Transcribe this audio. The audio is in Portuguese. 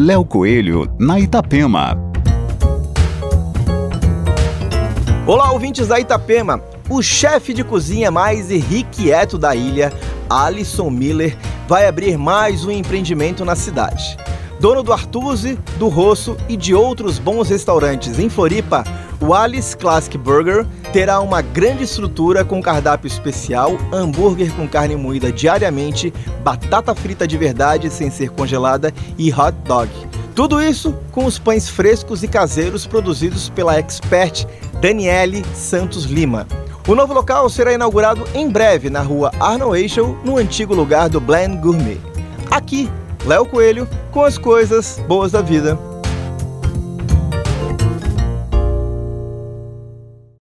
Léo Coelho, na Itapema. Olá, ouvintes da Itapema. O chefe de cozinha mais irrequieto da ilha, Alisson Miller, vai abrir mais um empreendimento na cidade. Dono do Artuze, do Rosso e de outros bons restaurantes em Floripa, o Alice Classic Burger terá uma grande estrutura com cardápio especial, hambúrguer com carne moída diariamente, batata frita de verdade sem ser congelada e hot dog. Tudo isso com os pães frescos e caseiros produzidos pela expert Daniele Santos Lima. O novo local será inaugurado em breve na rua Arnold Eichel, no antigo lugar do Blend Gourmet. Aqui, Léo Coelho, com as coisas boas da vida.